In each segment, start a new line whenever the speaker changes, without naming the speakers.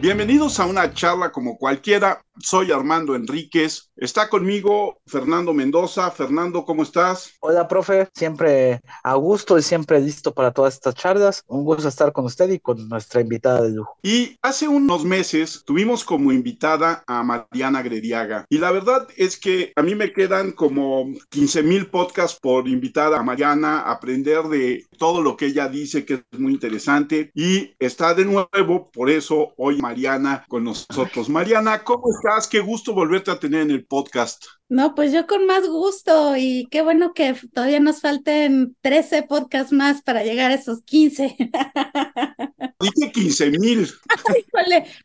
Bienvenidos a una charla como cualquiera. Soy Armando Enríquez. Está conmigo Fernando Mendoza. Fernando, ¿cómo estás?
Hola, profe. Siempre a gusto y siempre listo para todas estas charlas. Un gusto estar con usted y con nuestra invitada de lujo.
Y hace unos meses tuvimos como invitada a Mariana Grediaga. Y la verdad es que a mí me quedan como 15 mil podcasts por invitar a Mariana, a aprender de todo lo que ella dice, que es muy interesante. Y está de nuevo, por eso hoy Mariana con nosotros. Mariana, ¿cómo estás? Qué gusto volverte a tener en el podcast.
No, pues yo con más gusto y qué bueno que todavía nos falten 13 podcasts más para llegar a esos 15.
Dije 15 mil.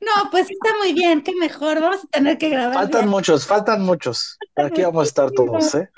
No, pues está muy bien, qué mejor. Vamos a tener que grabar.
Faltan muchos, faltan muchos. Aquí vamos a estar todos, ¿eh?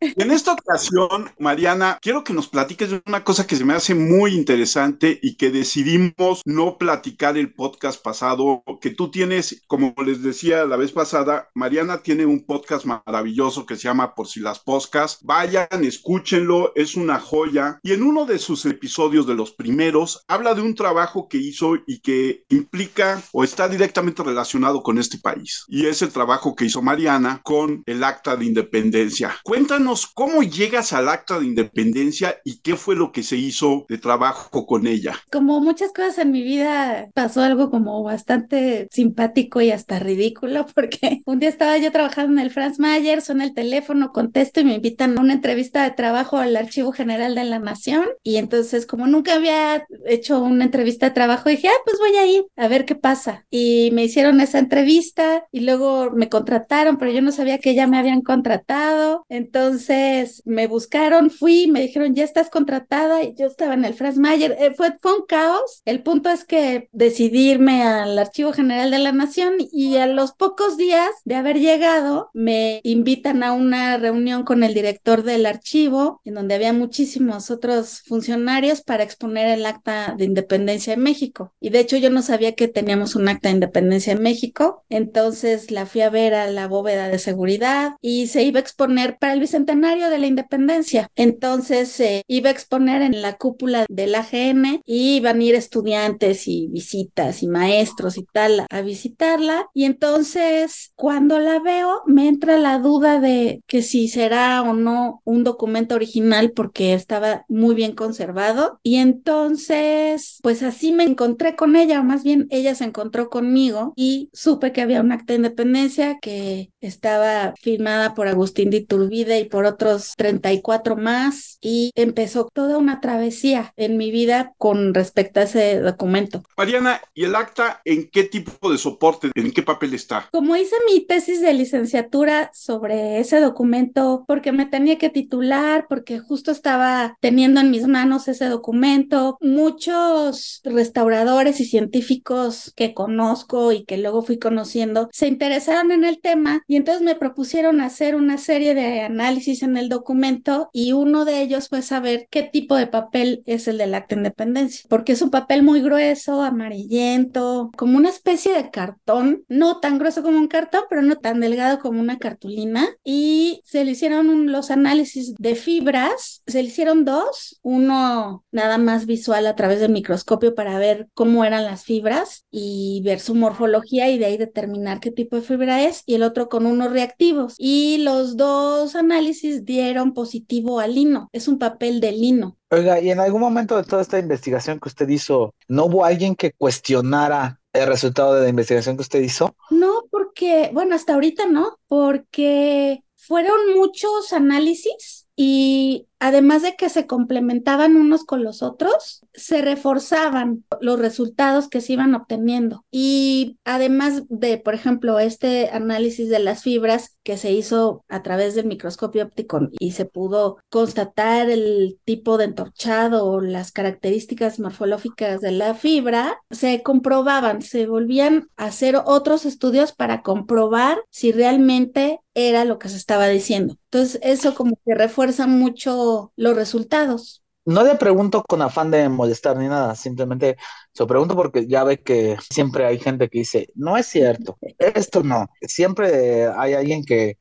En esta ocasión, Mariana, quiero que nos platiques de una cosa que se me hace muy interesante y que decidimos no platicar el podcast pasado, que tú tienes, como les decía la vez pasada, Mariana tiene un podcast maravilloso que se llama Por si las poscas. Vayan, escúchenlo, es una joya. Y en uno de sus episodios de los primeros, habla de un trabajo que hizo y que implica o está directamente relacionado con este país. Y es el trabajo que hizo Mariana con el acta de independencia. Cuéntanos cómo llegas al acta de independencia y qué fue lo que se hizo de trabajo con ella.
Como muchas cosas en mi vida, pasó algo como bastante simpático y hasta ridículo, porque un día estaba yo trabajando en el Franz Mayer, son el teléfono, contesto y me invitan a una entrevista de trabajo al Archivo General de la Nación. Y entonces, como nunca había hecho una entrevista de trabajo, dije, ah, pues voy a ir a ver qué pasa. Y me hicieron esa entrevista y luego me contrataron, pero yo no sabía que ya me habían contratado. Entonces me buscaron, fui, me dijeron, ya estás contratada y yo estaba en el Franz Mayer. Eh, fue, fue un caos. El punto es que decidí irme al Archivo General de la Nación y a los pocos días de haber llegado me invitan a una reunión con el director del archivo, en donde había muchísimos otros funcionarios para exponer el acta de independencia en México. Y de hecho yo no sabía que teníamos un acta de independencia en México, entonces la fui a ver a la bóveda de seguridad y se iba a exponer para el bicentenario de la independencia. Entonces se iba a exponer en la cúpula del AGN y iban a ir estudiantes y visitas y maestros y tal a visitarla. Y entonces cuando la veo me entra la duda de que si será o no un documento original porque estaba muy bien conservado. Y entonces pues así me encontré con ella, o más bien ella se encontró conmigo y supe que había un acta de independencia que estaba firmada por Agustín de Iturbide y por otros 34 más y empezó toda una travesía en mi vida con respecto a ese documento.
Mariana, ¿y el acta en qué tipo de soporte, en qué papel está?
Como hice mi tesis de licenciatura sobre ese documento porque me tenía que titular, porque justo estaba teniendo en mis manos ese documento, muchos restauradores y científicos que conozco y que luego fui conociendo se interesaron en el tema y entonces me propusieron hacer una serie de análisis en el documento y uno de ellos fue saber qué tipo de papel es el del acta de independencia, porque es un papel muy grueso, amarillento, como una especie de cartón, no tan grueso como un cartón, pero no tan delgado como una cartulina y se le hicieron los análisis de fibras, se le hicieron dos, uno nada más visual a través del microscopio para ver cómo eran las fibras y ver su morfología y de ahí determinar qué tipo de fibra es, y el otro con unos reactivos. Y los dos análisis dieron positivo al lino, es un papel de lino.
Oiga, y en algún momento de toda esta investigación que usted hizo, ¿no hubo alguien que cuestionara el resultado de la investigación que usted hizo?
No, porque, bueno, hasta ahorita no, porque fueron muchos análisis y además de que se complementaban unos con los otros, se reforzaban los resultados que se iban obteniendo. Y además de, por ejemplo, este análisis de las fibras que se hizo a través del microscopio óptico y se pudo constatar el tipo de entorchado o las características morfológicas de la fibra, se comprobaban, se volvían a hacer otros estudios para comprobar si realmente era lo que se estaba diciendo. Entonces, eso como que refuerza mucho los resultados.
No le pregunto con afán de molestar ni nada, simplemente se lo pregunto porque ya ve que siempre hay gente que dice, no es cierto, esto no. Siempre hay alguien que,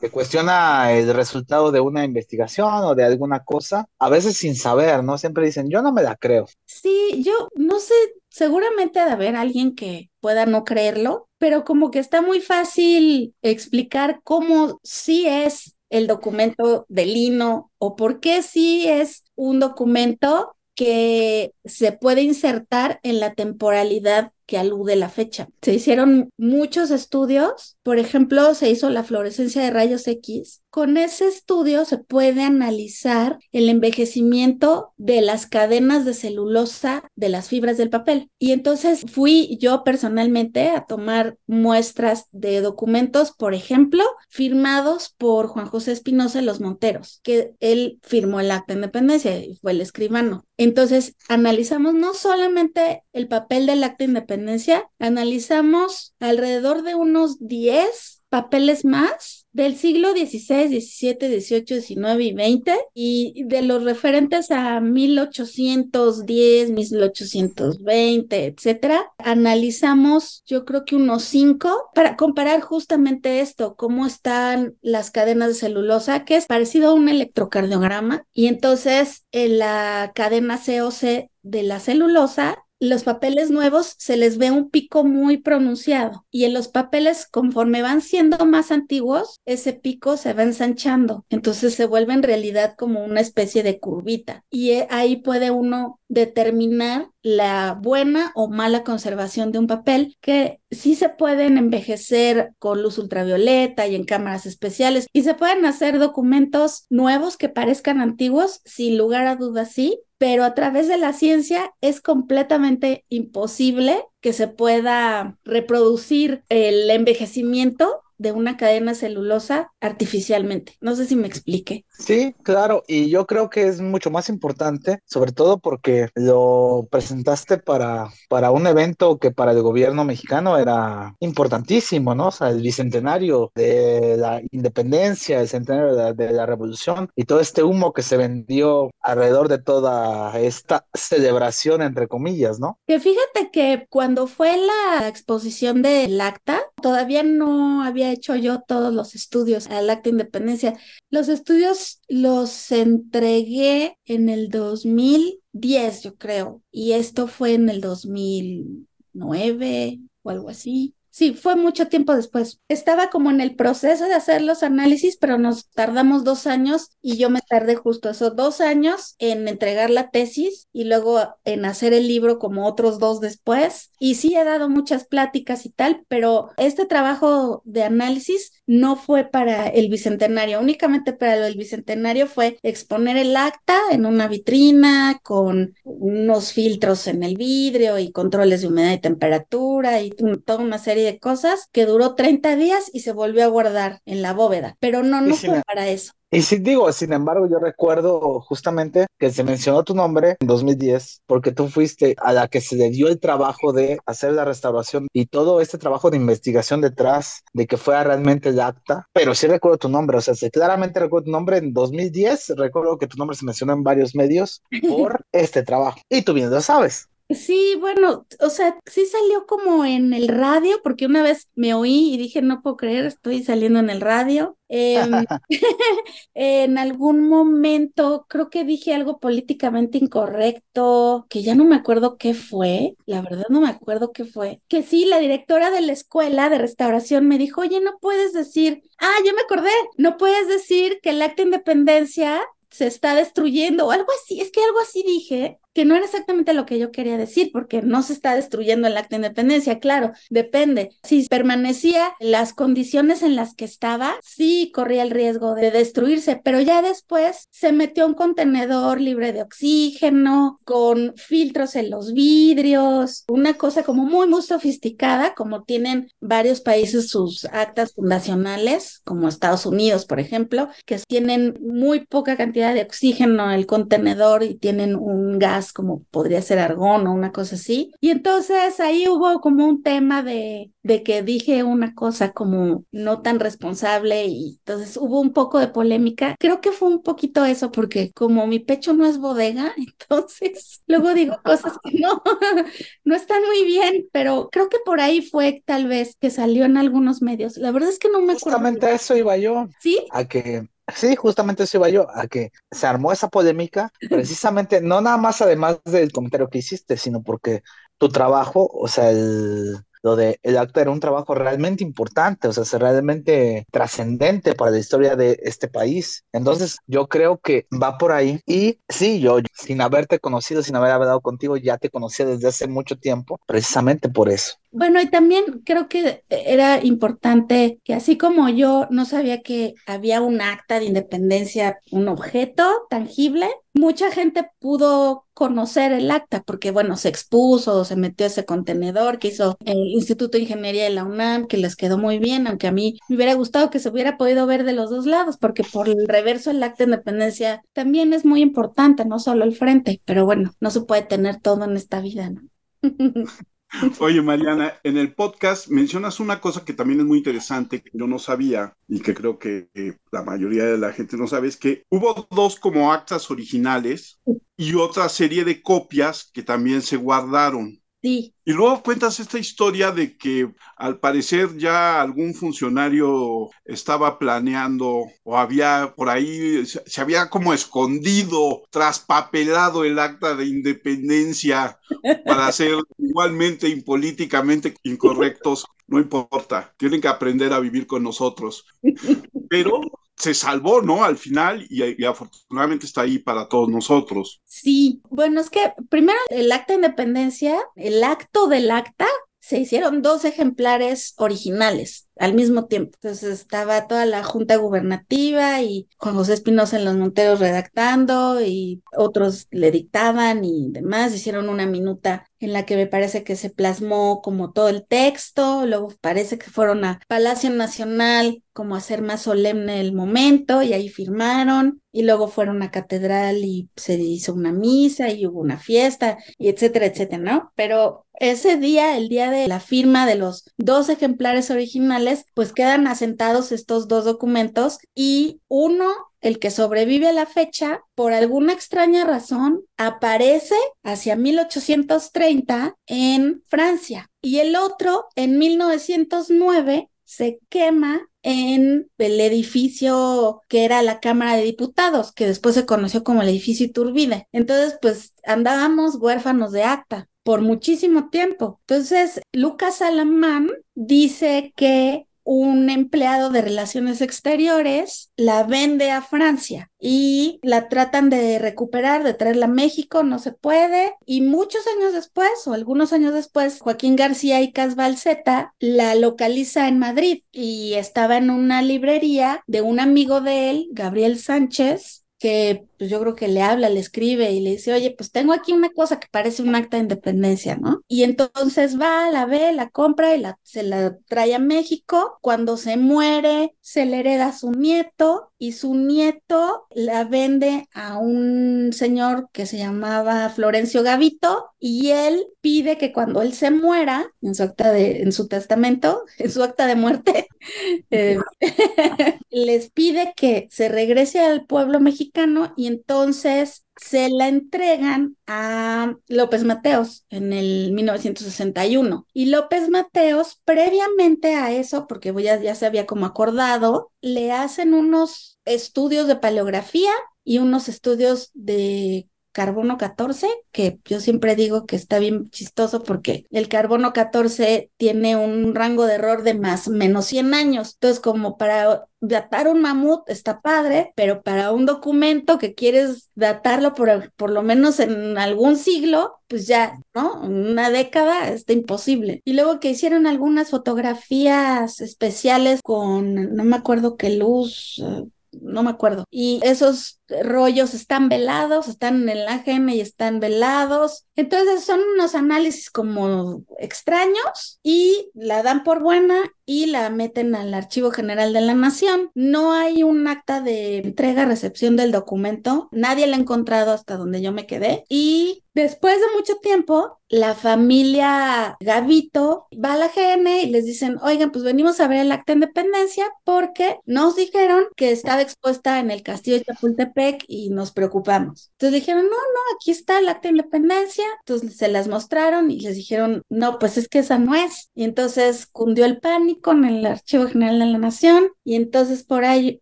que, cuestiona el resultado de una investigación o de alguna cosa, a veces sin saber, ¿no? Siempre dicen, yo no me la creo.
Sí, yo no sé seguramente ha de haber alguien que pueda no creerlo, pero como que está muy fácil explicar cómo sí es el documento de Lino o por qué sí es un documento que se puede insertar en la temporalidad que alude la fecha. Se hicieron muchos estudios, por ejemplo, se hizo la fluorescencia de rayos X. Con ese estudio se puede analizar el envejecimiento de las cadenas de celulosa de las fibras del papel. Y entonces fui yo personalmente a tomar muestras de documentos, por ejemplo, firmados por Juan José Espinosa los Monteros, que él firmó el acta de independencia y fue el escribano. Entonces, analizamos no solamente el papel del acta de independencia, analizamos alrededor de unos 10 papeles más del siglo XVI, XVII, XVIII, XIX y XX y de los referentes a 1810, 1820, etcétera, analizamos yo creo que unos cinco para comparar justamente esto, cómo están las cadenas de celulosa, que es parecido a un electrocardiograma y entonces en la cadena COC de la celulosa los papeles nuevos se les ve un pico muy pronunciado y en los papeles conforme van siendo más antiguos, ese pico se va ensanchando, entonces se vuelve en realidad como una especie de curvita y eh, ahí puede uno determinar la buena o mala conservación de un papel que sí se pueden envejecer con luz ultravioleta y en cámaras especiales y se pueden hacer documentos nuevos que parezcan antiguos, sin lugar a dudas sí, pero a través de la ciencia es completamente imposible que se pueda reproducir el envejecimiento de una cadena celulosa artificialmente. No sé si me explique.
Sí, claro, y yo creo que es mucho más importante, sobre todo porque lo presentaste para, para un evento que para el gobierno mexicano era importantísimo, ¿no? O sea, el bicentenario de la independencia, el centenario de la, de la revolución y todo este humo que se vendió alrededor de toda esta celebración, entre comillas, ¿no?
Que fíjate que cuando fue la exposición del acta, todavía no había hecho yo todos los estudios al acta de independencia. Los estudios los entregué en el 2010, yo creo, y esto fue en el 2009 o algo así. Sí, fue mucho tiempo después. Estaba como en el proceso de hacer los análisis, pero nos tardamos dos años y yo me tardé justo esos dos años en entregar la tesis y luego en hacer el libro como otros dos después. Y sí he dado muchas pláticas y tal, pero este trabajo de análisis no fue para el bicentenario, únicamente para el bicentenario fue exponer el acta en una vitrina con unos filtros en el vidrio y controles de humedad y temperatura y toda una serie de cosas que duró 30 días y se volvió a guardar en la bóveda, pero no, no fue para eso.
Y sí digo, sin embargo, yo recuerdo justamente que se mencionó tu nombre en 2010 porque tú fuiste a la que se le dio el trabajo de hacer la restauración y todo este trabajo de investigación detrás de que fuera realmente el acta, pero sí recuerdo tu nombre, o sea, claramente recuerdo tu nombre en 2010, recuerdo que tu nombre se mencionó en varios medios por este trabajo. Y tú bien lo sabes.
Sí, bueno, o sea, sí salió como en el radio, porque una vez me oí y dije, no puedo creer, estoy saliendo en el radio. Em, en algún momento creo que dije algo políticamente incorrecto, que ya no me acuerdo qué fue, la verdad no me acuerdo qué fue. Que sí, la directora de la escuela de restauración me dijo, oye, no puedes decir, ah, ya me acordé, no puedes decir que el acta de independencia se está destruyendo o algo así, es que algo así dije que no era exactamente lo que yo quería decir, porque no se está destruyendo el acta de independencia, claro, depende. Si permanecía las condiciones en las que estaba, sí corría el riesgo de destruirse, pero ya después se metió un contenedor libre de oxígeno, con filtros en los vidrios, una cosa como muy, muy sofisticada, como tienen varios países sus actas fundacionales, como Estados Unidos, por ejemplo, que tienen muy poca cantidad de oxígeno en el contenedor y tienen un gas como podría ser argón o una cosa así. Y entonces ahí hubo como un tema de, de que dije una cosa como no tan responsable y entonces hubo un poco de polémica. Creo que fue un poquito eso porque como mi pecho no es bodega, entonces luego digo cosas que no, no están muy bien, pero creo que por ahí fue tal vez que salió en algunos medios. La verdad es que no me
acuerdo. Justamente a eso iba yo.
¿Sí?
A que Sí, justamente eso iba yo, a que se armó esa polémica, precisamente, no nada más además del comentario que hiciste, sino porque tu trabajo, o sea, el, lo de el acta era un trabajo realmente importante, o sea, realmente trascendente para la historia de este país. Entonces, yo creo que va por ahí. Y sí, yo sin haberte conocido, sin haber hablado contigo, ya te conocía desde hace mucho tiempo, precisamente por eso.
Bueno, y también creo que era importante que así como yo no sabía que había un acta de independencia, un objeto tangible, mucha gente pudo conocer el acta porque, bueno, se expuso, se metió ese contenedor que hizo el Instituto de Ingeniería de la UNAM, que les quedó muy bien, aunque a mí me hubiera gustado que se hubiera podido ver de los dos lados, porque por el reverso el acta de independencia también es muy importante, no solo el frente, pero bueno, no se puede tener todo en esta vida, ¿no?
Oye, Mariana, en el podcast mencionas una cosa que también es muy interesante, que yo no sabía y que creo que la mayoría de la gente no sabe, es que hubo dos como actas originales y otra serie de copias que también se guardaron.
Sí.
Y luego cuentas esta historia de que al parecer ya algún funcionario estaba planeando o había por ahí, se, había como escondido, traspapelado el acta de independencia para ser igualmente impolíticamente incorrectos. No importa, tienen que aprender a vivir con nosotros. Pero se salvó, ¿no? Al final y, afortunadamente está ahí para todos nosotros.
Sí, bueno, es que primero el acta de independencia, el acto del acta, se hicieron dos ejemplares originales al mismo tiempo. Entonces estaba toda la junta gubernativa y Juan José Espinosa en los Monteros redactando y otros le dictaban y demás. Hicieron una minuta en la que me parece que se plasmó como todo el texto, luego parece que fueron a Palacio Nacional como a hacer más solemne el momento y ahí firmaron y luego fueron a catedral y se hizo una misa y hubo una fiesta y etcétera, etcétera, ¿no? Pero ese día, el día de la firma de los dos ejemplares originales, pues quedan asentados estos dos documentos y uno el que sobrevive a la fecha, por alguna extraña razón, aparece hacia 1830 en Francia y el otro en 1909 se quema en el edificio que era la Cámara de Diputados, que después se conoció como el edificio Iturbide. Entonces, pues andábamos huérfanos de acta por muchísimo tiempo. Entonces, Lucas Alamán dice que un empleado de relaciones exteriores la vende a Francia y la tratan de recuperar, de traerla a México, no se puede. Y muchos años después, o algunos años después, Joaquín García y Casbalceta la localiza en Madrid y estaba en una librería de un amigo de él, Gabriel Sánchez, que pues yo creo que le habla, le escribe y le dice, oye, pues tengo aquí una cosa que parece un acta de independencia, ¿no? Y entonces va, la ve, la compra y la, se la trae a México. Cuando se muere, se le hereda a su nieto y su nieto la vende a un señor que se llamaba Florencio Gavito y él pide que cuando él se muera, en su acta de, en su testamento, en su acta de muerte, eh, les pide que se regrese al pueblo mexicano y entonces se la entregan a López Mateos en el 1961. Y López Mateos, previamente a eso, porque ya, ya se había como acordado, le hacen unos estudios de paleografía y unos estudios de carbono 14, que yo siempre digo que está bien chistoso porque el carbono 14 tiene un rango de error de más menos 100 años. Entonces, como para datar un mamut está padre, pero para un documento que quieres datarlo por, por lo menos en algún siglo, pues ya, ¿no? Una década está imposible. Y luego que hicieron algunas fotografías especiales con, no me acuerdo qué luz, eh, no me acuerdo. Y esos rollos están velados, están en el AGM y están velados. Entonces son unos análisis como extraños y la dan por buena y la meten al Archivo General de la Nación. No hay un acta de entrega-recepción del documento, nadie la ha encontrado hasta donde yo me quedé. Y después de mucho tiempo, la familia Gavito va a la GM y les dicen, oigan, pues venimos a ver el acta de independencia porque nos dijeron que estaba expuesta en el castillo de Chapultepec y nos preocupamos. Entonces dijeron, no, no, aquí está el acta de independencia. Entonces se las mostraron y les dijeron, no, pues es que esa no es. Y entonces cundió el pánico en el Archivo General de la Nación Y entonces por ahí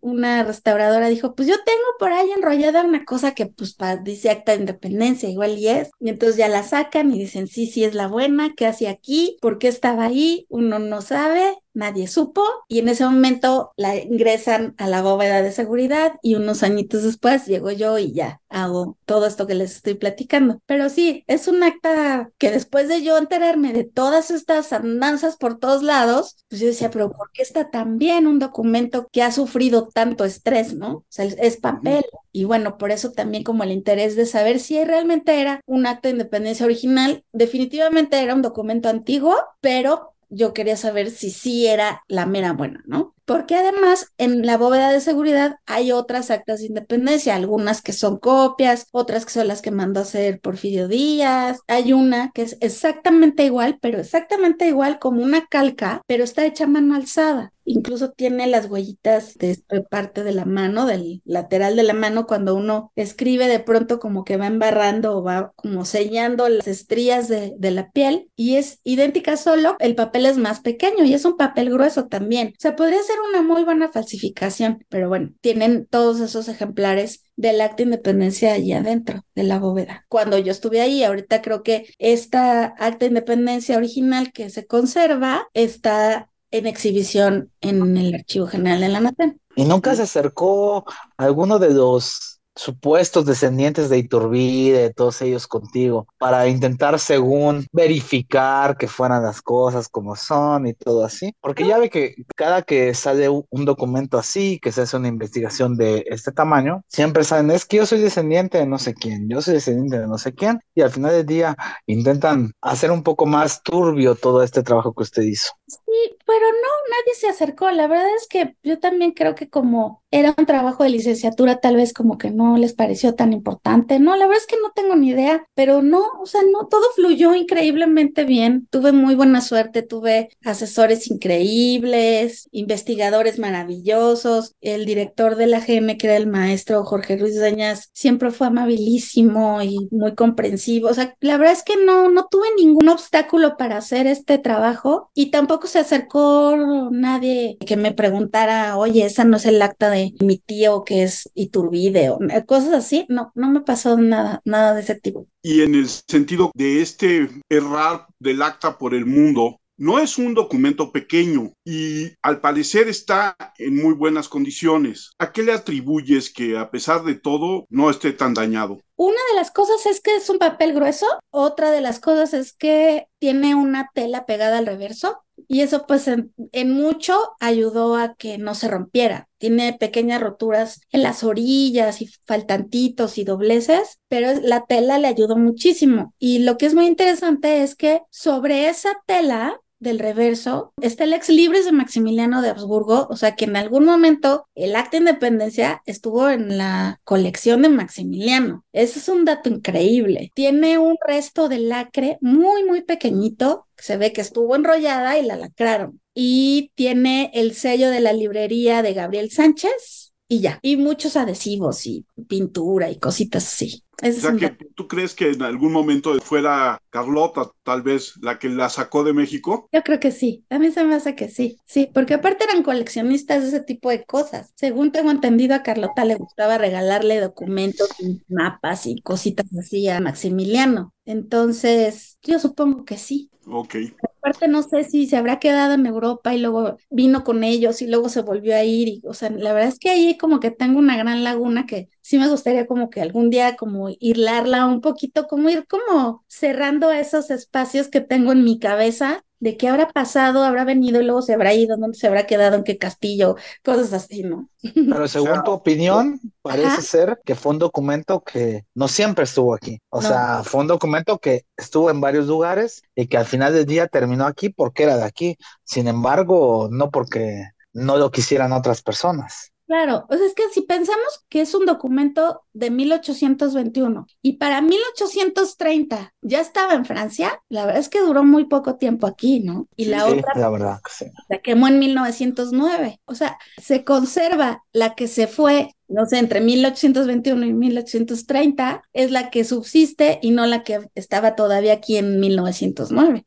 una restauradora dijo, pues yo tengo por ahí enrollada una cosa que pues dice acta de independencia, igual y es. Y entonces ya la sacan y dicen, sí, sí es la buena, ¿qué hacía aquí? ¿Por qué estaba ahí? Uno no sabe nadie supo y en ese momento la ingresan a la bóveda de seguridad y unos añitos después llego yo y ya hago todo esto que les estoy platicando. Pero sí, es un acta que después de yo enterarme de todas estas andanzas por todos lados, pues yo decía, pero ¿por qué está tan bien un documento que ha sufrido tanto estrés, no? O sea, es papel. Y bueno, por eso también como el interés de saber si realmente era un acta de independencia original, definitivamente era un documento antiguo, pero yo quería saber si sí era la mera buena, ¿no? Porque además en la bóveda de seguridad hay otras actas de independencia, algunas que son copias, otras que son las que mandó a hacer Porfirio Díaz, hay una que es exactamente igual, pero exactamente igual como una calca, pero está hecha mano alzada incluso tiene las huellitas de parte de la mano, del lateral de la mano, cuando uno escribe de pronto como que va embarrando o va como sellando las estrías de, de, la piel y es idéntica solo, el papel es más pequeño y es un papel grueso también. O sea, podría ser una muy buena falsificación, pero bueno, tienen todos esos ejemplares del acta de independencia allí adentro de la bóveda. Cuando yo estuve ahí, ahorita creo que esta acta de independencia original que se conserva está en exhibición en el Archivo General de la Nación.
¿Y nunca se acercó alguno de los supuestos descendientes de Iturbide, todos ellos contigo, para intentar según verificar que fueran las cosas como son y todo así. Porque ya ve que cada que sale un documento así, que se hace una investigación de este tamaño, siempre saben, es que yo soy descendiente de no sé quién, yo soy descendiente de no sé quién, y al final del día intentan hacer un poco más turbio todo este trabajo que usted hizo.
Sí, pero no, nadie se acercó. La verdad es que yo también creo que como era un trabajo de licenciatura, tal vez como que no les pareció tan importante. No, la verdad es que no tengo ni idea, pero no, o sea, no, todo fluyó increíblemente bien. Tuve muy buena suerte, tuve asesores increíbles, investigadores maravillosos. El director de la GM, que era el maestro Jorge Ruiz Dañas, siempre fue amabilísimo y muy comprensivo. O sea, la verdad es que no, no tuve ningún obstáculo para hacer este trabajo y tampoco se acercó nadie que me preguntara, oye, esa no es el acta de mi tío que es Iturbide o cosas así. No, no me pasó nada, nada de ese tipo.
Y en el sentido de este errar del acta por el mundo, no es un documento pequeño y al parecer está en muy buenas condiciones. ¿A qué le atribuyes que a pesar de todo no esté tan dañado?
Una de las cosas es que es un papel grueso, otra de las cosas es que tiene una tela pegada al reverso y eso pues en, mucho ayudó a que no se rompiera. Tiene pequeñas roturas en las orillas y faltantitos y dobleces, pero la tela le ayudó muchísimo. Y lo que es muy interesante es que sobre esa tela del reverso está el ex libris de Maximiliano de Habsburgo, o sea que en algún momento el acta de independencia estuvo en la colección de Maximiliano. Ese es un dato increíble. Tiene un resto de lacre muy, muy pequeñito, se ve que estuvo enrollada y la lacraron. Y tiene el sello de la librería de Gabriel Sánchez y ya. Y muchos adhesivos y pintura y cositas así.
o sea que tú crees que en algún momento fuera Carlota tal vez la que la sacó de México.
Yo creo que sí, a mí se me hace que sí, sí, porque aparte eran coleccionistas de ese tipo de cosas. Según tengo entendido, a Carlota le gustaba regalarle documentos y mapas y cositas así a Maximiliano. Entonces, yo supongo que sí.
Ok.
Aparte, no sé si se habrá quedado en Europa y luego vino con ellos y luego se volvió a ir. Y, o sea, la verdad es que ahí como que tengo una gran laguna que sí me gustaría como que algún día como irlarla un poquito, como ir como cerrando esos espacios que tengo en mi cabeza de qué habrá pasado, habrá venido y luego se habrá ido, dónde se habrá quedado, en qué castillo, cosas así, ¿no?
Pero según tu opinión, parece ser que fue un documento que no siempre estuvo aquí. O sea, fue un documento que estuvo en varios lugares y que al final del día terminó aquí porque era de aquí. Sin embargo, no porque no lo quisieran otras personas.
Claro, o sea, es que si pensamos que es un documento de 1821 y para 1830 ya estaba en Francia, la verdad es que duró muy poco tiempo aquí, ¿no? Y la otra
la verdad sí.
la quemó en 1909. O sea, se conserva la que se fue no sé, entre 1821 y 1830 es la que subsiste y no la que estaba todavía aquí en 1909.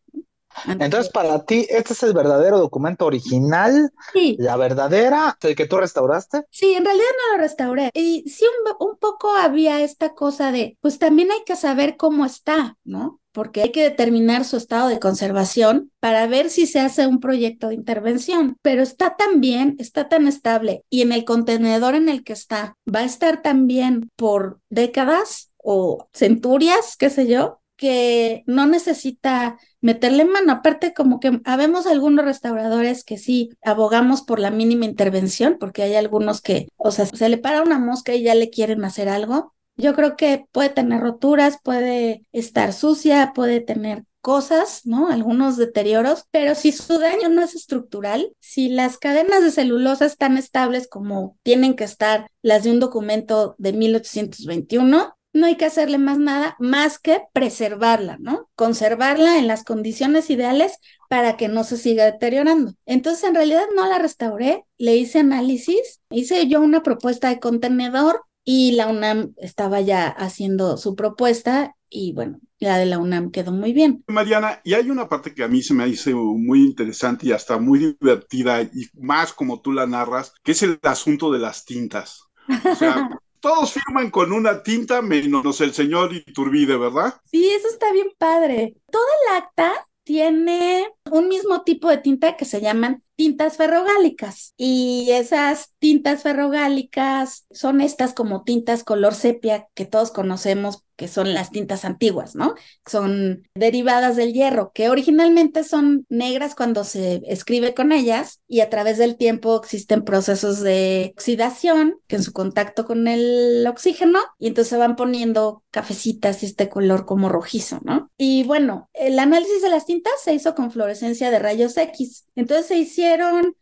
Entonces, para ti, ¿este es el verdadero documento original?
Sí.
¿La verdadera? ¿El que tú restauraste?
Sí, en realidad no lo restauré. Y sí, un, un poco había esta cosa de, pues también hay que saber cómo está, ¿no? porque hay que determinar su estado de conservación para ver si se hace un proyecto de intervención. Pero está tan bien, está tan estable y en el contenedor en el que está va a estar también por décadas o centurias, qué sé yo, que no necesita meterle mano. Aparte, como que habemos algunos restauradores que sí abogamos por la mínima intervención, porque hay algunos que, o sea, se le para una mosca y ya le quieren hacer algo. Yo creo que puede tener roturas, puede estar sucia, puede tener cosas, ¿no? Algunos deterioros, pero si su daño no es estructural, si las cadenas de celulosa están estables como tienen que estar las de un documento de 1821, no hay que hacerle más nada más que preservarla, ¿no? Conservarla en las condiciones ideales para que no se siga deteriorando. Entonces, en realidad no la restauré, le hice análisis, hice yo una propuesta de contenedor y la UNAM estaba ya haciendo su propuesta y bueno, la de la UNAM quedó muy bien.
Mariana, y hay una parte que a mí se me hizo muy interesante y hasta muy divertida y más como tú la narras, que es el asunto de las tintas. O sea, todos firman con una tinta menos el señor Iturbide, ¿verdad?
Sí, eso está bien padre. Todo el acta tiene un mismo tipo de tinta que se llaman tintas ferrogálicas y esas tintas ferrogálicas son estas como tintas color sepia que todos conocemos que son las tintas antiguas, ¿no? Son derivadas del hierro, que originalmente son negras cuando se escribe con ellas y a través del tiempo existen procesos de oxidación que en su contacto con el oxígeno y entonces se van poniendo cafecitas y este color como rojizo, ¿no? Y bueno, el análisis de las tintas se hizo con fluorescencia de rayos X. Entonces se hicieron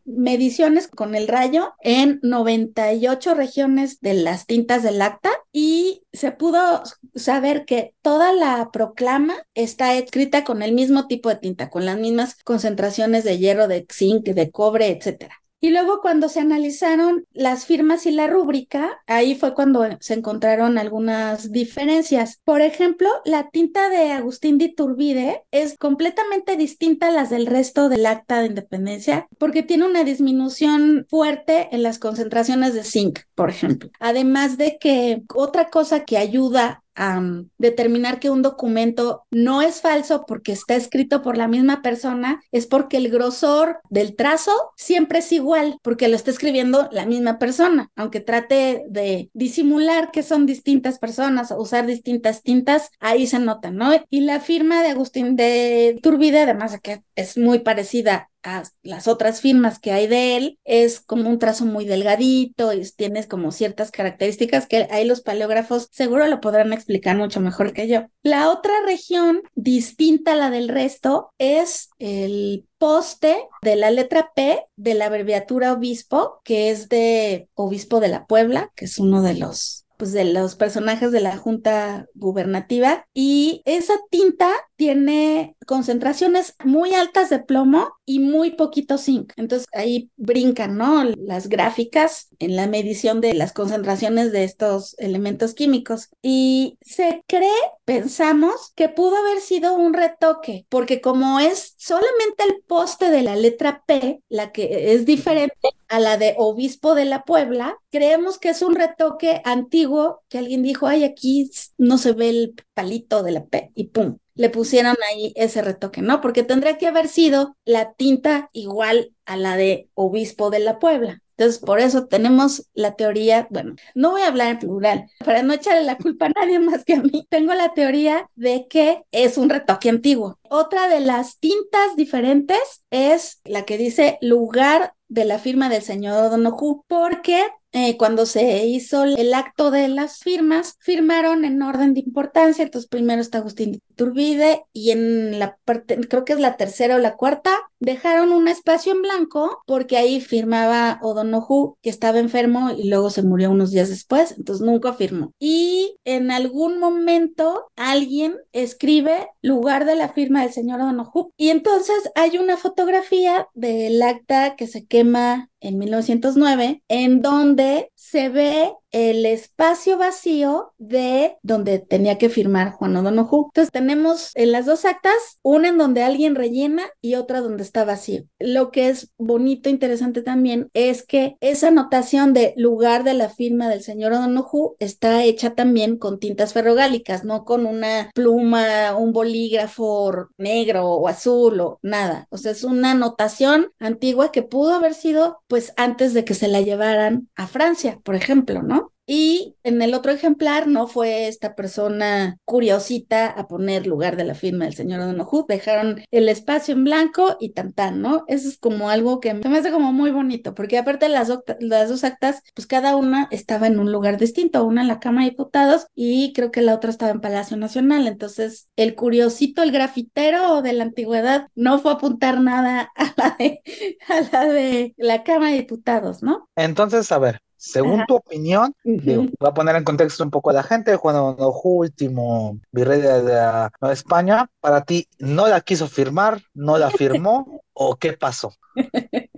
mediciones con el rayo en 98 regiones de las tintas del acta y se pudo saber que toda la proclama está escrita con el mismo tipo de tinta, con las mismas concentraciones de hierro, de zinc, de cobre, etcétera. Y luego cuando se analizaron las firmas y la rúbrica, ahí fue cuando se encontraron algunas diferencias. Por ejemplo, la tinta de Agustín de Iturbide es completamente distinta a las del resto del acta de independencia porque tiene una disminución fuerte en las concentraciones de zinc, por ejemplo. Además de que otra cosa que ayuda a determinar que un documento no es falso porque está escrito por la misma persona es porque el grosor del trazo siempre es igual porque lo está escribiendo la misma persona, aunque trate de disimular que son distintas personas o usar distintas tintas, ahí se nota, ¿no? Y la firma de Agustín de Turbide, además de que es muy parecida a las otras firmas que hay de él, es como un trazo muy delgadito y tienes como ciertas características que ahí los paleógrafos seguro lo podrán explicar mucho mejor que yo. La otra región distinta a la del resto es el poste de la letra P de la abreviatura obispo, que es de obispo de la Puebla, que es uno de los pues de los personajes de la junta gubernativa y esa tinta tiene concentraciones muy altas de plomo y muy poquito zinc. Entonces ahí brincan, ¿no? Las gráficas en la medición de las concentraciones de estos elementos químicos. Y se cree, pensamos, que pudo haber sido un retoque, porque como es solamente el poste de la letra P, la que es diferente a la de obispo de la Puebla, creemos que es un retoque antiguo que alguien dijo, ay, aquí no se ve el palito de la P y pum, le pusieron ahí ese retoque, ¿no? Porque tendría que haber sido la tinta igual a la de obispo de la Puebla. Entonces, por eso tenemos la teoría, bueno, no voy a hablar en plural, para no echarle la culpa a nadie más que a mí, tengo la teoría de que es un retoque antiguo. Otra de las tintas diferentes es la que dice lugar de la firma del señor O'Donoghue, porque eh, cuando se hizo el acto de las firmas, firmaron en orden de importancia. Entonces, primero está Agustín Turbide y en la parte, creo que es la tercera o la cuarta, dejaron un espacio en blanco porque ahí firmaba O'Donoghue que estaba enfermo y luego se murió unos días después. Entonces, nunca firmó. Y en algún momento alguien escribe lugar de la firma del señor O'Donoghue y entonces hay una fotografía del acta que se quema en 1909, en donde se ve el espacio vacío de donde tenía que firmar Juan O'Donoghue. Entonces tenemos en las dos actas, una en donde alguien rellena y otra donde está vacío. Lo que es bonito, interesante también, es que esa anotación de lugar de la firma del señor O'Donoghue está hecha también con tintas ferrogálicas, no con una pluma, un bolígrafo negro o azul o nada. O sea, es una anotación antigua que pudo haber sido pues antes de que se la llevaran a Francia, por ejemplo, ¿no? Y en el otro ejemplar no fue esta persona curiosita a poner lugar de la firma del señor O'Donoghue, dejaron el espacio en blanco y tan tan, ¿no? Eso es como algo que me hace como muy bonito, porque aparte las, las dos actas, pues cada una estaba en un lugar distinto, una en la Cámara de Diputados y creo que la otra estaba en Palacio Nacional, entonces el curiosito, el grafitero de la antigüedad no fue a apuntar nada a la de, a la, de la Cámara de Diputados, ¿no?
Entonces, a ver, según tu opinión, voy a poner en contexto un poco a la gente, Juan O'Donoghue, último virrey de, Nueva España, para ti, ¿no la quiso firmar? ¿No la firmó? ¿O qué pasó?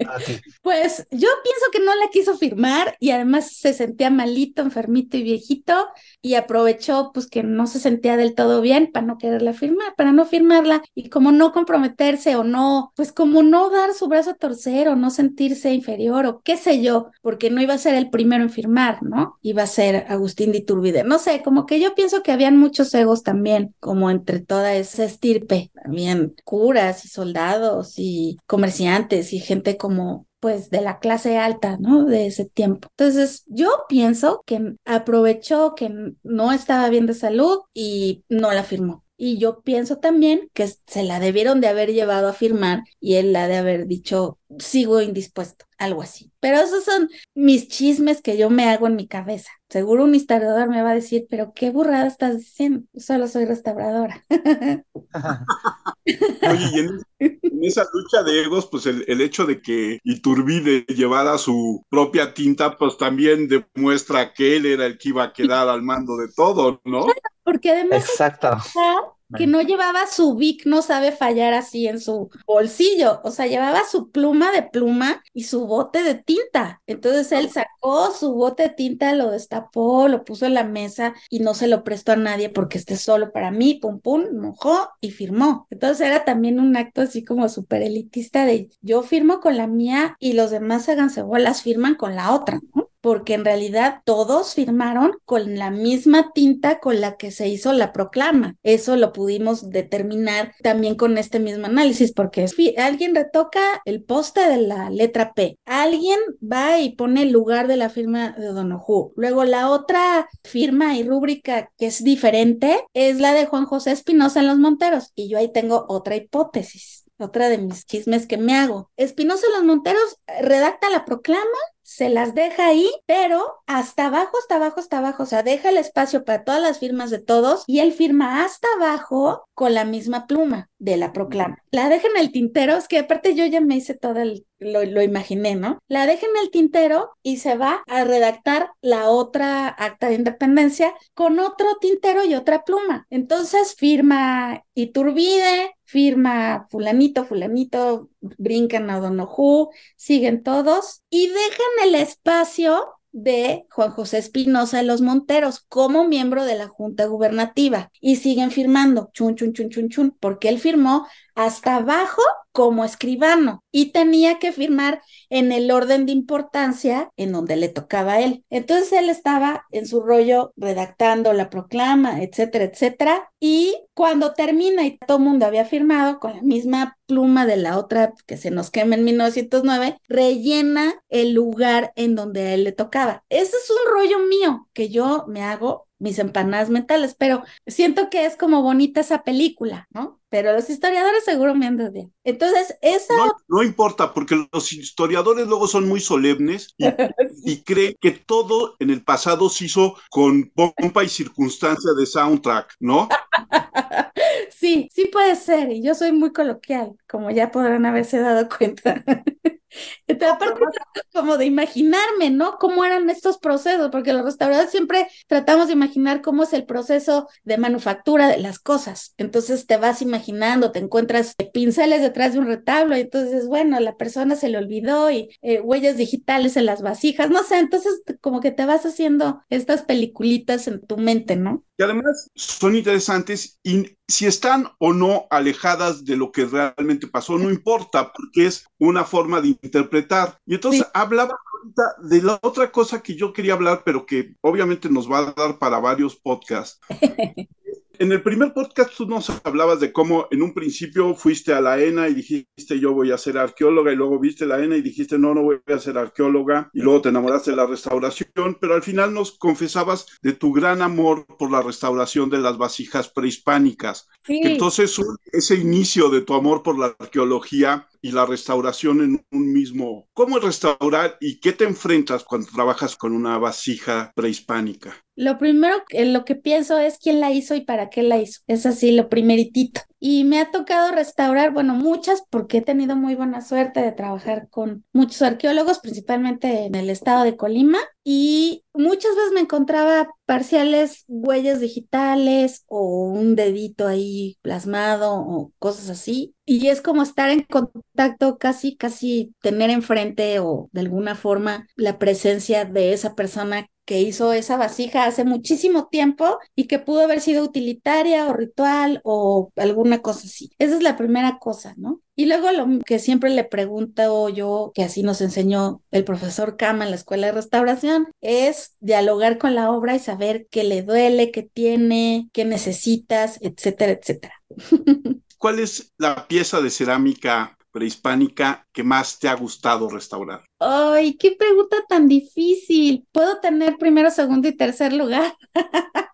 Pues yo pienso que no la quiso firmar y además se sentía malito, enfermito y viejito y aprovechó pues que no se sentía del todo bien para no quererla firmar, para no firmarla y como no comprometerse o no, pues como no dar su brazo a torcer o no sentirse inferior o qué sé yo, porque no iba a ser el primero en firmar, ¿no? Iba a ser Agustín de Iturbide. No sé, como que yo pienso que habían muchos egos también, como entre toda esa estirpe, también curas y soldados y comerciantes y gente como pues de la clase alta, ¿no? De ese tiempo. Entonces, yo pienso que aprovechó que no estaba bien de salud y no la firmó. Y yo pienso también que se la debieron de haber llevado a firmar y él la de haber dicho, sigo indispuesto, algo así. Pero esos son mis chismes que yo me hago en mi cabeza. Seguro un historiador me va a decir, pero qué burrada estás diciendo, solo soy restauradora.
Oye, y en, esa lucha de egos, pues el, el, hecho de que Iturbide llevara su propia tinta, pues también demuestra que él era el que iba a quedar al mando de todo, ¿no?
Porque además
Exacto
que no llevaba su Vic, no sabe fallar así en su bolsillo, o sea, llevaba su pluma de pluma y su bote de tinta. Entonces él sacó su bote de tinta, lo destapó, lo puso en la mesa y no se lo prestó a nadie porque este es solo para mí, pum pum, mojó y firmó. Entonces era también un acto así como súper elitista de yo firmo con la mía y los demás háganse bolas, firman con la otra, ¿no? Porque en realidad todos firmaron con la misma tinta con la que se hizo la proclama. Eso lo pudimos determinar también con este mismo análisis, porque alguien retoca el poste de la letra P, alguien va y pone el lugar de la firma de O'Donoghue. Luego la otra firma y rúbrica que es diferente es la de Juan José Espinosa en Los Monteros, y yo ahí tengo otra hipótesis otra de mis chismes que me hago. Espinosa Los Monteros redacta la proclama se las deja ahí, pero hasta abajo, hasta abajo, hasta abajo, o sea, deja el espacio para todas las firmas de todos y él firma hasta abajo con la misma pluma de la proclama. La deja en el tintero, es que aparte yo ya me hice todo el, lo, lo imaginé, ¿no? La deja en el tintero y se va a redactar la otra acta de independencia con otro tintero y otra pluma. Entonces firma Iturbide, firma fulanito, fulanito, brincan a Donojú, siguen todos y dejan el espacio de Juan José Espinosa de los Monteros como miembro de la Junta Gubernativa y siguen firmando, chun, chun, chun, chun, chun, porque él firmó hasta abajo como escribano y tenía que firmar en el orden de importancia en donde le tocaba a él. Entonces él estaba en su rollo redactando la proclama, etcétera, etcétera. Y cuando termina y todo el mundo había firmado con la misma pluma de la otra que se nos quema en 1909, rellena el lugar en donde a él le tocaba. Ese es un rollo mío que yo me hago mis empanadas mentales, pero siento que es como bonita esa película, ¿no? Pero los historiadores seguro me han de bien. Entonces, esa...
No, importa, porque los historiadores luego son muy solemnes y, creen que todo en el pasado se hizo con pompa y circunstancia de soundtrack, ¿no?
sí, sí puede ser, y yo soy muy coloquial, como ya podrán haberse dado cuenta. aparte como de imaginarme, ¿no? Cómo eran estos procesos, porque los restauradores siempre tratamos de imaginar cómo es el proceso de manufactura de las cosas. Entonces te vas imaginando, te encuentras pinceles detrás de un retablo y entonces, bueno, la persona se le olvidó y eh, huellas digitales en las vasijas, no sé, entonces como que te vas haciendo estas peliculitas en tu mente, ¿no?
Y además son interesantes y si están o no alejadas de lo que realmente pasó, no importa, porque es una forma de interpretar. Y entonces hablaba ahorita de la otra cosa que yo quería hablar, pero que obviamente nos va a dar para varios podcasts. En el primer podcast tú nos hablabas de cómo en un principio fuiste a la ENA y dijiste yo voy a ser arqueóloga y luego viste la ENA y dijiste no, no voy a ser arqueóloga y luego te enamoraste de la restauración, pero al final nos confesabas de tu gran amor por la restauración de las vasijas prehispánicas. Entonces ese inicio de tu amor por la arqueología y la restauración en un mismo, ¿cómo restaurar y qué te enfrentas cuando trabajas con una vasija prehispánica?
Lo primero en lo que pienso es quién la hizo y para qué la hizo. Es así, lo primeritito. Y me ha tocado restaurar, bueno, muchas porque he tenido muy buena suerte de trabajar con muchos arqueólogos, principalmente en el estado de Colima. Y muchas veces me encontraba parciales huellas digitales o un dedito ahí plasmado o cosas así. Y es como estar en contacto, casi, casi tener enfrente o de alguna forma la presencia de esa persona que hizo esa vasija hace muchísimo tiempo y que pudo haber sido utilitaria o ritual o alguna cosa así. Esa es la primera cosa, ¿no? Y luego lo que siempre le pregunto yo, que así nos enseñó el profesor Kama en la escuela de restauración, es dialogar con la obra y saber qué le duele, qué tiene, qué necesitas, etcétera, etcétera.
¿Cuál es la pieza de cerámica prehispánica que más te ha gustado restaurar?
Ay, qué pregunta tan difícil. ¿Puedo tener primero, segundo y tercer lugar?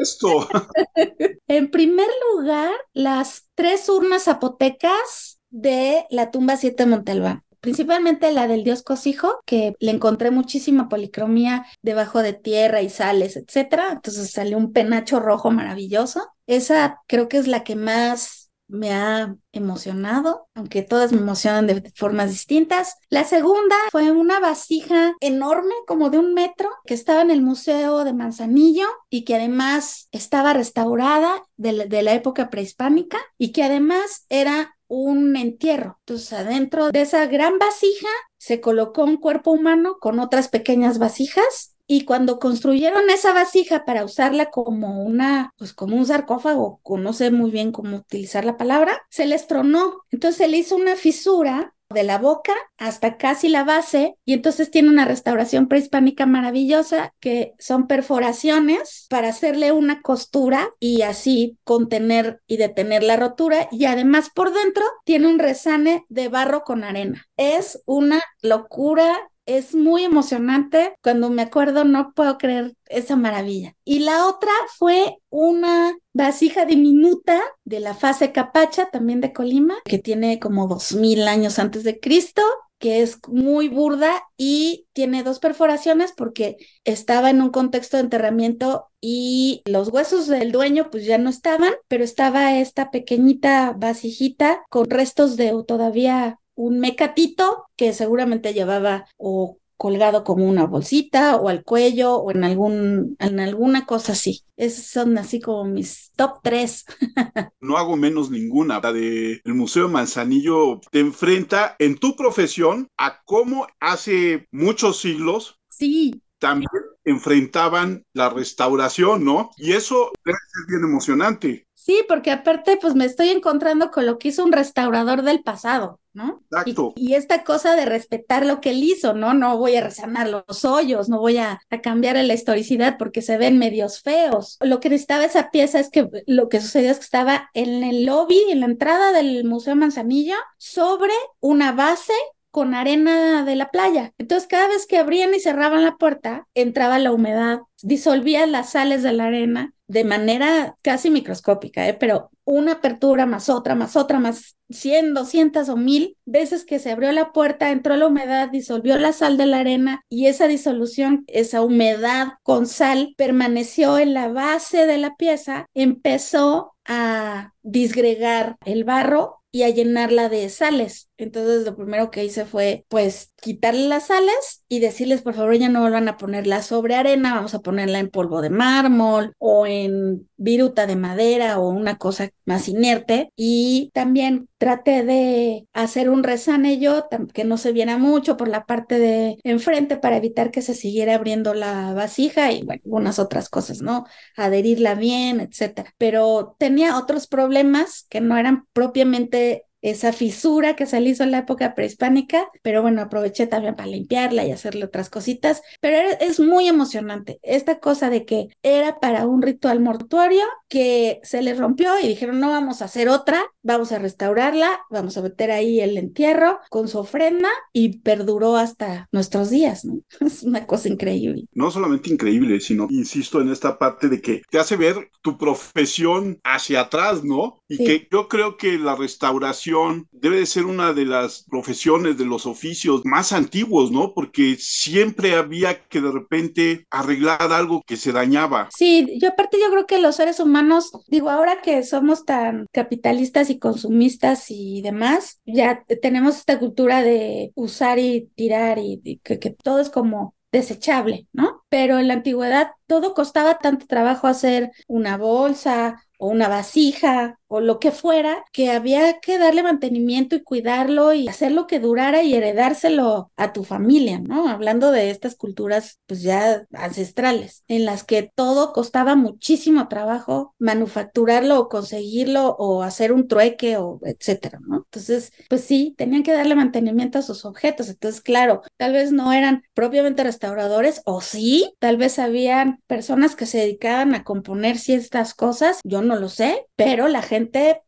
Esto.
en primer lugar, las tres urnas zapotecas de la tumba 7 de Montalbán principalmente la del dios Cosijo, que le encontré muchísima policromía debajo de tierra y sales, etcétera. Entonces salió un penacho rojo maravilloso. Esa creo que es la que más me ha emocionado, aunque todas me emocionan de formas distintas. La segunda fue una vasija enorme, como de un metro, que estaba en el Museo de Manzanillo y que además estaba restaurada de la, de la época prehispánica y que además era un entierro. Entonces, adentro de esa gran vasija se colocó un cuerpo humano con otras pequeñas vasijas y cuando construyeron esa vasija para usarla como una, pues como un sarcófago, no sé muy bien cómo utilizar la palabra, se les tronó. Entonces se le hizo una fisura de la boca hasta casi la base y entonces tiene una restauración prehispánica maravillosa que son perforaciones para hacerle una costura y así contener y detener la rotura y además por dentro tiene un resane de barro con arena. Es una locura es muy emocionante. Cuando me acuerdo, no puedo creer esa maravilla. Y la otra fue una vasija diminuta de la fase capacha, también de Colima, que tiene como dos mil años antes de Cristo que es muy burda y tiene dos perforaciones porque estaba en un contexto de enterramiento y los huesos del dueño pues ya no estaban, pero estaba esta pequeñita vasijita con restos de todavía un mecatito que seguramente llevaba o colgado como una bolsita o al cuello o en algún en alguna cosa así. Esos son así como mis top tres.
no hago menos ninguna. La del Museo Manzanillo te enfrenta en tu profesión a cómo hace muchos siglos
sí.
también enfrentaban la restauración, ¿no? Y eso debe ser bien emocionante.
Sí, porque aparte, pues me estoy encontrando con lo que hizo un restaurador del pasado, ¿no?
Exacto.
Y, esta cosa de respetar lo que él hizo, ¿no? No voy a resanar los hoyos, no voy a, a cambiar la historicidad porque se ven medios feos. Lo que necesitaba esa pieza es que lo que sucedió es que estaba en el lobby, en la entrada del Museo Manzanillo, sobre una base con arena de la playa. Entonces, cada vez que abrían y cerraban la puerta, entraba la humedad, disolvía las sales de la arena de manera casi microscópica, ¿eh? pero una apertura más otra, más otra, más 100, 200 o 1000 veces que se abrió la puerta, entró la humedad, disolvió la sal de la arena y esa disolución, esa humedad con sal permaneció en la base de la pieza, empezó a disgregar el barro y a llenarla de sales. Entonces lo primero que hice fue pues quitarle las sales y decirles por favor ya no vuelvan a ponerla sobre arena, vamos a ponerla en polvo de mármol o en viruta de madera o una cosa más inerte y también traté de hacer un yo que no se viera mucho por la parte de enfrente para evitar que se siguiera abriendo la vasija y bueno, unas otras cosas, ¿no? Adherirla bien, etcétera. Pero tenía otros problemas que no eran propiamente esa fisura que se le hizo en la época prehispánica, pero bueno, aproveché también para limpiarla y hacerle otras cositas, pero es muy emocionante esta cosa de que era para un ritual mortuorio que se le rompió y dijeron, no vamos a hacer otra, vamos a restaurarla, vamos a meter ahí el entierro con su ofrenda y perduró hasta nuestros días, ¿no? Es una cosa increíble.
No solamente increíble, sino, insisto en esta parte de que te hace ver tu profesión hacia atrás, ¿no? Y que yo creo que la restauración debe de ser una de las profesiones, de los oficios más antiguos, ¿no? Porque siempre había que de repente arreglar algo que se dañaba.
Sí, yo aparte yo creo que los seres humanos, digo, ahora que somos tan capitalistas y consumistas y demás, ya tenemos esta cultura de usar y tirar y, que, que todo es como desechable, ¿no? Pero en la antigüedad todo costaba tanto trabajo hacer una bolsa o una vasija o lo que fuera, que había que darle mantenimiento y cuidarlo y hacerlo que durara y heredárselo a tu familia, ¿no? Hablando de estas culturas pues ya ancestrales, en las que todo costaba muchísimo trabajo manufacturarlo o conseguirlo o hacer un trueque o etcétera, ¿no? Entonces, pues sí, tenían que darle mantenimiento a sus objetos. Entonces, claro, tal vez no eran propiamente restauradores o sí, tal vez habían personas que se dedicaban a componer ciertas cosas, yo no lo sé, pero la gente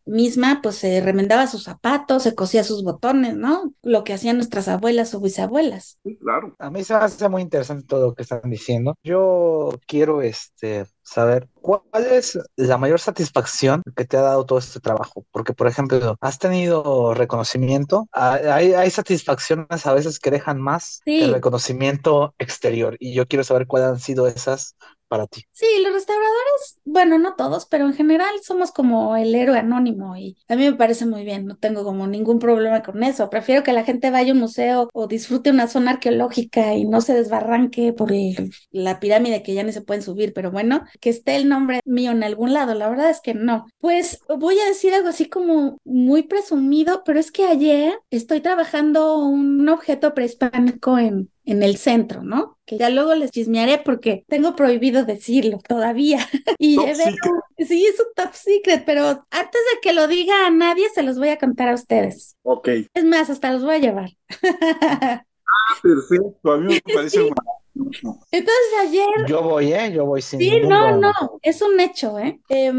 misma pues se remendaba sus zapatos, se cosía sus botones, ¿no? Lo que hacían nuestras abuelas o bisabuelas.
Sí, claro.
A mí se me hace muy interesante todo lo que están diciendo. Yo quiero este saber cuál es la mayor satisfacción que te ha dado todo este trabajo. Porque, por ejemplo, has tenido reconocimiento. Hay, hay satisfacciones a veces que dejan más que el reconocimiento exterior. Y yo quiero saber cuáles han sido esas para ti.
Sí, los restauradores, bueno, no todos, pero en general somos como el héroe anónimo y a mí me parece muy bien, no tengo como ningún problema con eso. Prefiero que la gente vaya a un museo o disfrute una zona arqueológica y no se desbarranque por la pirámide que ya ni se pueden subir, pero bueno, que esté el nombre mío en algún lado, la verdad es que no. Pues voy a decir algo así como muy presumido, pero es que ayer estoy trabajando un objeto prehispánico en en el centro, ¿no? Que ya luego les chismearé porque tengo prohibido decirlo todavía. y sí, es un top secret, pero antes de que lo diga a nadie, se los voy a contar a ustedes.
Ok.
Es más, hasta los voy a llevar.
ah, perfecto, a mí me parece sí.
Entonces ayer...
Yo voy, ¿eh? Yo voy sin...
Sí, no, no, es un hecho, ¿eh? eh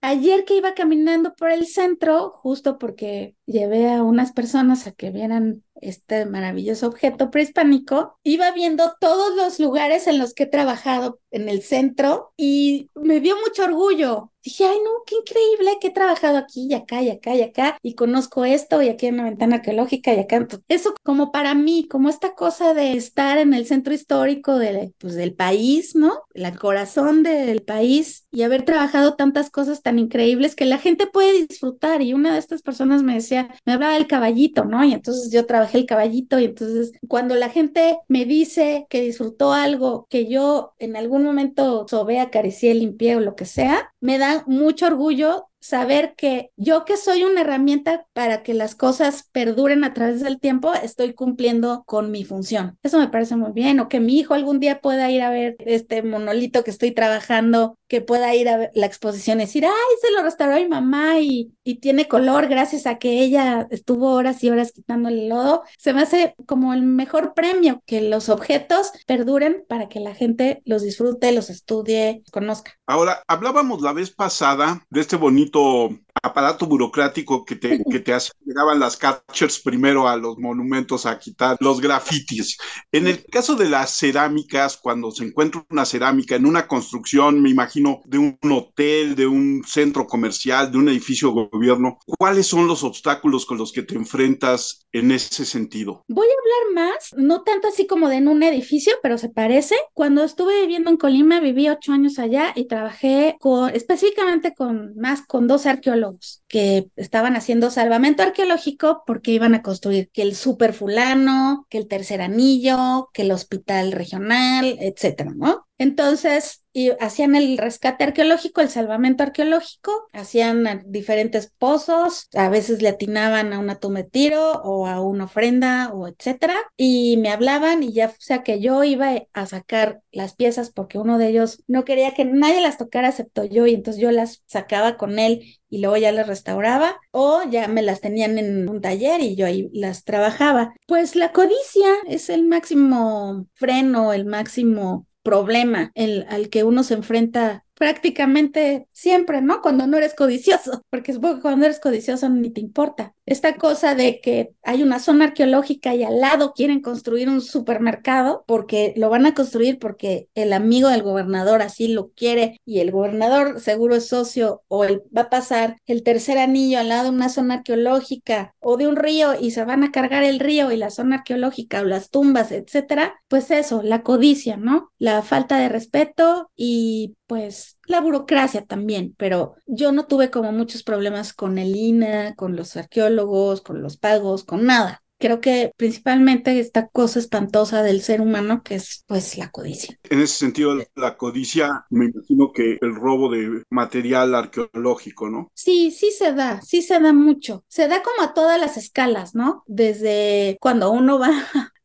ayer que iba caminando por el centro, justo porque llevé a unas personas a que vieran este maravilloso objeto prehispánico, iba viendo todos los lugares en los que he trabajado en el centro y me dio mucho orgullo. Dije, ay, no, qué increíble que he trabajado aquí y acá y acá y acá y conozco esto y aquí hay una ventana arqueológica y acá. Eso como para mí, como esta cosa de estar en el centro histórico de, pues, del país, ¿no? El corazón del país y haber trabajado tantas cosas tan increíbles que la gente puede disfrutar. Y una de estas personas me decía, me hablaba del caballito, ¿no? Y entonces yo trabajé el caballito y entonces cuando la gente me dice que disfrutó algo que yo en algún momento sobé, acaricié, limpié o lo que sea, me da mucho orgullo saber que yo que soy una herramienta para que las cosas perduren a través del tiempo, estoy cumpliendo con mi función. Eso me parece muy bien. O que mi hijo algún día pueda ir a ver este monolito que estoy trabajando, que pueda ir a la exposición y decir, ay, se lo restauró mi mamá y, y tiene color gracias a que ella estuvo horas y horas quitándole el lodo. Se me hace como el mejor premio que los objetos perduren para que la gente los disfrute, los estudie, conozca.
Ahora, hablábamos la vez pasada de este bonito aparato burocrático que te, que te llegaban las catchers primero a los monumentos a quitar los grafitis. En el caso de las cerámicas, cuando se encuentra una cerámica en una construcción, me imagino, de un hotel, de un centro comercial, de un edificio de gobierno, ¿cuáles son los obstáculos con los que te enfrentas en ese sentido?
Voy a hablar más, no tanto así como de en un edificio, pero se parece. Cuando estuve viviendo en Colima, viví ocho años allá y trabajé con, específicamente con más con dos arqueólogos que estaban haciendo salvamento arqueológico porque iban a construir que el super fulano, que el tercer anillo, que el hospital regional, etcétera, ¿no? Entonces, hacían el rescate arqueológico, el salvamento arqueológico, hacían diferentes pozos, a veces le atinaban a una tumba de tiro o a una ofrenda o etcétera, y me hablaban y ya o sea que yo iba a sacar las piezas porque uno de ellos no quería que nadie las tocara excepto yo y entonces yo las sacaba con él y luego ya las restauraba o ya me las tenían en un taller y yo ahí las trabajaba. Pues la codicia es el máximo freno, el máximo problema el, al que uno se enfrenta prácticamente siempre, ¿no? Cuando no eres codicioso, porque supongo que cuando eres codicioso ni te importa. Esta cosa de que hay una zona arqueológica y al lado quieren construir un supermercado porque lo van a construir porque el amigo del gobernador así lo quiere y el gobernador seguro es socio o él va a pasar el tercer anillo al lado de una zona arqueológica o de un río y se van a cargar el río y la zona arqueológica o las tumbas, etcétera. Pues eso, la codicia, ¿no? La falta de respeto y pues la burocracia también, pero yo no tuve como muchos problemas con el INA, con los arqueólogos, con los pagos, con nada. Creo que principalmente esta cosa espantosa del ser humano que es pues la codicia.
En ese sentido, la codicia, me imagino que el robo de material arqueológico, ¿no?
Sí, sí se da, sí se da mucho. Se da como a todas las escalas, ¿no? Desde cuando uno va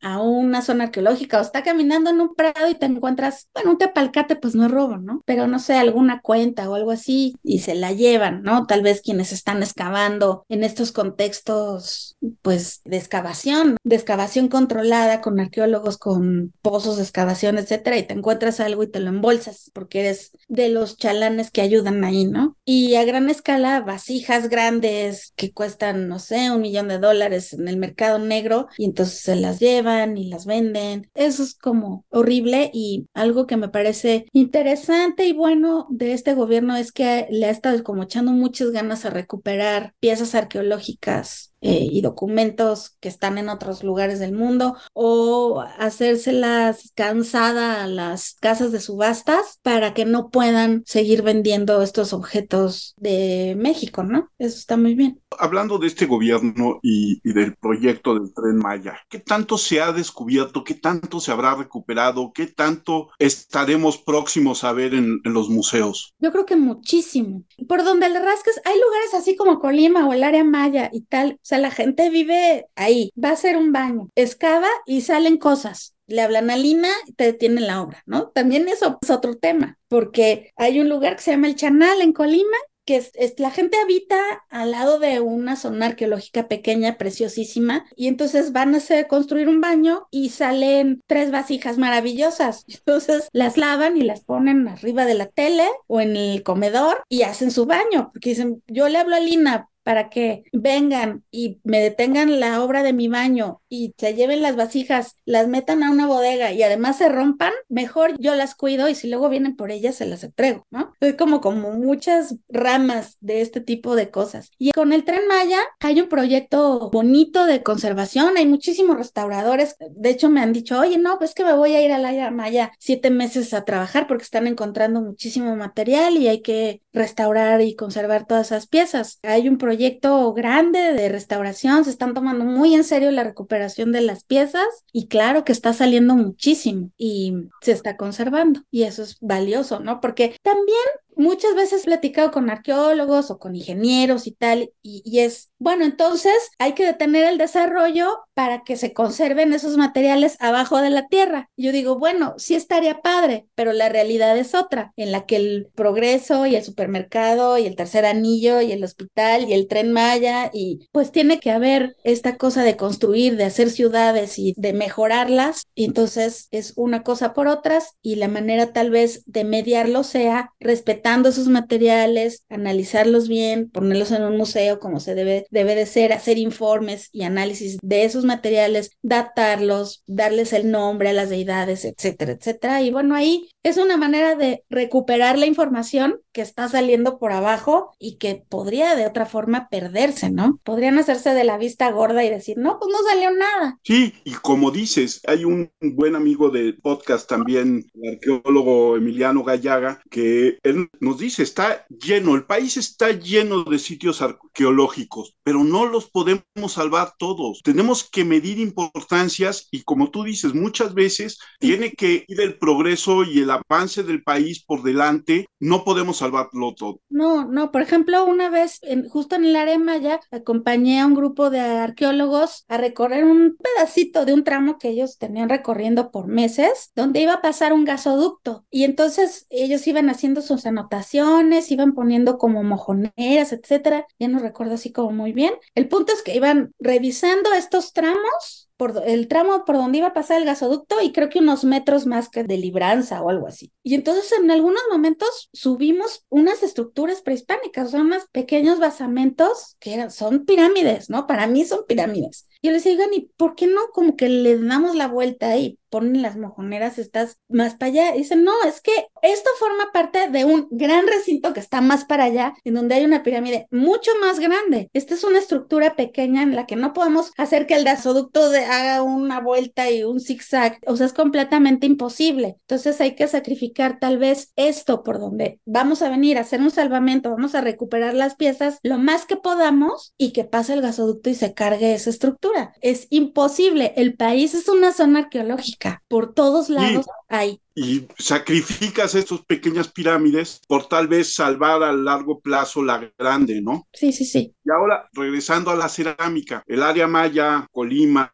a una zona arqueológica o está caminando en un prado y te encuentras, bueno, un tepalcate pues no es robo, ¿no? Pero no sé, alguna cuenta o algo así y se la llevan, ¿no? Tal vez quienes están excavando en estos contextos pues de excavación, de excavación controlada con arqueólogos, con pozos de excavación, etcétera, y te encuentras algo y te lo embolsas porque eres de los chalanes que ayudan ahí, ¿no? Y a gran escala, vasijas grandes que cuestan, no sé, un millón de dólares en el mercado negro y entonces se las llevan y las venden. Eso es como horrible y algo que me parece interesante y bueno de este gobierno es que le ha estado como echando muchas ganas a recuperar piezas arqueológicas eh, y documentos que están en otros lugares del mundo o hacérselas cansada a las casas de subastas para que no puedan seguir vendiendo estos objetos de México, ¿no? Eso está muy bien.
Hablando de este gobierno y, del proyecto del tren Maya, ¿qué tanto se ha descubierto? ¿Qué tanto se habrá recuperado? ¿Qué tanto estaremos próximos a ver en, en los museos?
Yo creo que muchísimo. Por donde le rasques, hay lugares así como Colima o el área Maya y tal sea, la gente vive ahí, va a ser un baño, excava y salen cosas. Le hablan a Lina y te detienen la obra, ¿no? También eso es otro tema, porque hay un lugar que se llama El Chanal en Colima que es, la gente habita al lado de una zona arqueológica pequeña, preciosísima, y entonces van a hacer, construir un baño y salen tres vasijas maravillosas. Entonces las lavan y las ponen arriba de la tele o en el comedor y hacen su baño, porque dicen, yo le hablo a Lina, para que vengan y me detengan la obra de mi baño y se lleven las vasijas, las metan a una bodega y además se rompan, mejor yo las cuido y si luego vienen por ellas se las entrego, ¿no? Es como, como muchas ramas de este tipo de cosas. Y con el tren Maya hay un proyecto bonito de conservación, hay muchísimos restauradores, de hecho me han dicho, oye, no, pues que me voy a ir a la Maya siete meses a trabajar porque están encontrando muchísimo material y hay que restaurar y conservar todas esas piezas. Hay un proyecto grande de restauración, se están tomando muy en serio la recuperación de las piezas y claro que está saliendo muchísimo y se está conservando y eso es valioso, ¿no? Porque también muchas veces he platicado con arqueólogos o con ingenieros y tal, y, es, bueno, entonces hay que detener el desarrollo para que se conserven esos materiales abajo de la tierra. Yo digo, bueno, sí estaría padre, pero la realidad es otra, en la que el progreso y el supermercado y el tercer anillo y el hospital y el tren Maya y pues tiene que haber esta cosa de construir, de hacer ciudades y de mejorarlas, y entonces es una cosa por otras y la manera tal vez de mediarlo sea respetar rescatando esos materiales, analizarlos bien, ponerlos en un museo como se debe, debe de ser, hacer informes y análisis de esos materiales, datarlos, darles el nombre a las deidades, etcétera, etcétera. Y bueno, ahí es una manera de recuperar la información que está saliendo por abajo y que podría de otra forma perderse, ¿no? Podrían hacerse de la vista gorda y decir, no, pues no salió nada.
Sí, y como dices, hay un buen amigo de podcast también, el arqueólogo Emiliano Gallaga, que él nos dice, está lleno, el país está lleno de sitios arqueológicos, pero no los podemos salvar todos. Tenemos que medir importancias y como tú dices, muchas veces tiene que ir el progreso y el avance del país por delante, no podemos salvarlo todo.
No, no, por ejemplo, una vez justo en el área Maya acompañé a un grupo de arqueólogos a recorrer un pedacito de un tramo que ellos tenían recorriendo por meses, donde iba a pasar un gasoducto y entonces ellos iban haciendo sus anotaciones, iban poniendo como mojoneras, etcétera. Ya no recuerdo así como muy bien. El punto es que iban revisando estos tramos el tramo por donde iba a pasar el gasoducto y creo que unos metros más que de libranza o algo así. Y entonces en algunos momentos subimos unas estructuras prehispánicas, o sea, unos pequeños basamentos que eran, son pirámides, ¿no? Para mí son pirámides. Yo les digo, ¿y por qué no como que le damos la vuelta ahí? Ponen las mojoneras, estás más para allá. Dicen, no, es que esto forma parte de un gran recinto que está más para allá, en donde hay una pirámide mucho más grande. Esta es una estructura pequeña en la que no podemos hacer que el gasoducto haga una vuelta y un zigzag. O sea, es completamente imposible. Entonces hay que sacrificar tal vez esto por donde vamos a venir a hacer un salvamento, vamos a recuperar las piezas lo más que podamos y que pase el gasoducto y se cargue esa estructura. Es imposible. El país es una zona arqueológica. Por todos lados hay.
Y sacrificas estas pequeñas pirámides por tal vez salvar a largo plazo la grande, ¿no?
Sí, sí, sí.
Y ahora, regresando a la cerámica, el área maya, Colima,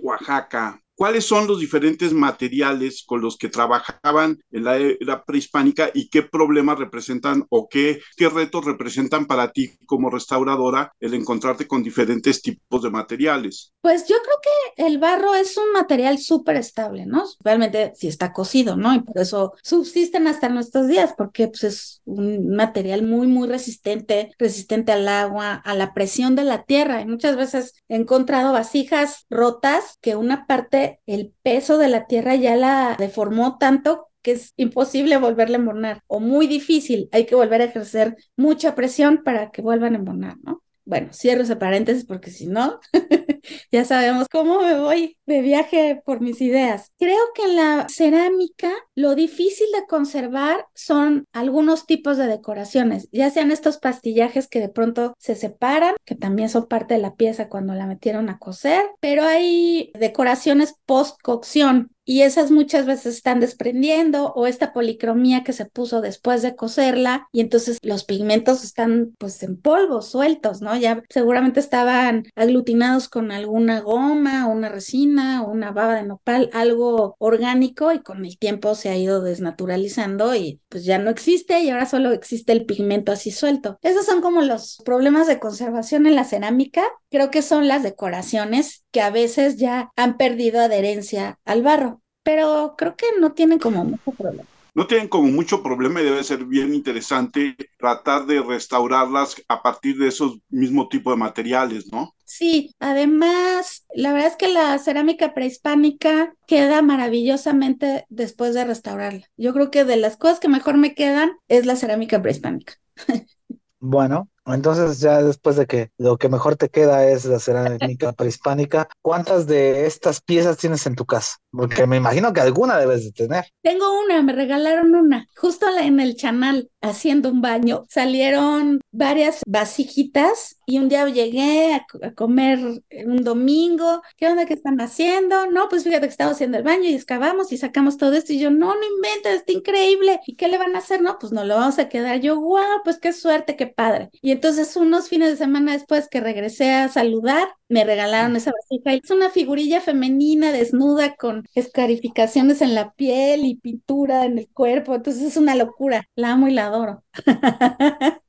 Oaxaca, cuáles son los diferentes materiales con los que trabajaban en la era prehispánica y qué problemas representan o qué, retos representan para ti como restauradora el encontrarte con diferentes tipos de materiales.
Pues yo creo que el barro es un material súper estable, ¿no? Realmente si está cocido, ¿no? Y por eso subsisten hasta nuestros días, porque pues, es un material muy, muy resistente, resistente al agua, a la presión de la tierra. Y muchas veces he encontrado vasijas rotas que una parte el peso de la tierra ya la deformó tanto que es imposible volverle a embonar o muy difícil, hay que volver a ejercer mucha presión para que vuelvan a embonar, ¿no? Bueno, cierro ese paréntesis porque si no, ya sabemos cómo me voy de viaje por mis ideas. Creo que en la cerámica lo difícil de conservar son algunos tipos de decoraciones, ya sean estos pastillajes que de pronto se separan, que también son parte de la pieza cuando la metieron a coser, pero hay decoraciones post cocción y esas muchas veces están desprendiendo o esta policromía que se puso después de coserla y entonces los pigmentos están pues en polvo, sueltos, ¿no? Ya seguramente estaban aglutinados con alguna goma, una resina una baba de nopal, algo orgánico y con el tiempo se ha ido desnaturalizando y pues ya no existe y ahora solo existe el pigmento así suelto. Esos son como los problemas de conservación en la cerámica. Creo que son las decoraciones que a veces ya han perdido adherencia al barro pero creo que no tienen como mucho problema.
No tienen como mucho problema y debe ser bien interesante tratar de restaurarlas a partir de esos mismos tipos de materiales, ¿no?
Sí, además, la verdad es que la cerámica prehispánica queda maravillosamente después de restaurarla. Yo creo que de las cosas que mejor me quedan es la cerámica prehispánica.
Bueno, entonces ya después de que lo que mejor te queda es la cerámica prehispánica, ¿cuántas de estas piezas tienes en tu casa? Porque me imagino que alguna debes de tener.
Tengo una, me regalaron una, justo en el canal haciendo un baño. Salieron varias vasijitas y un día llegué a, comer un domingo. ¿Qué onda que están haciendo? No, pues fíjate que estaba haciendo el baño y excavamos y sacamos todo esto y yo, no, no inventes, está increíble. ¿Y qué le van a hacer? No, pues no lo vamos a quedar. Yo, wow, pues qué suerte, qué padre. Y entonces unos fines de semana después que regresé a saludar, me regalaron esa vasija. Es una figurilla femenina desnuda con escarificaciones en la piel y pintura en el cuerpo. Entonces es una locura. La amo y la adoro.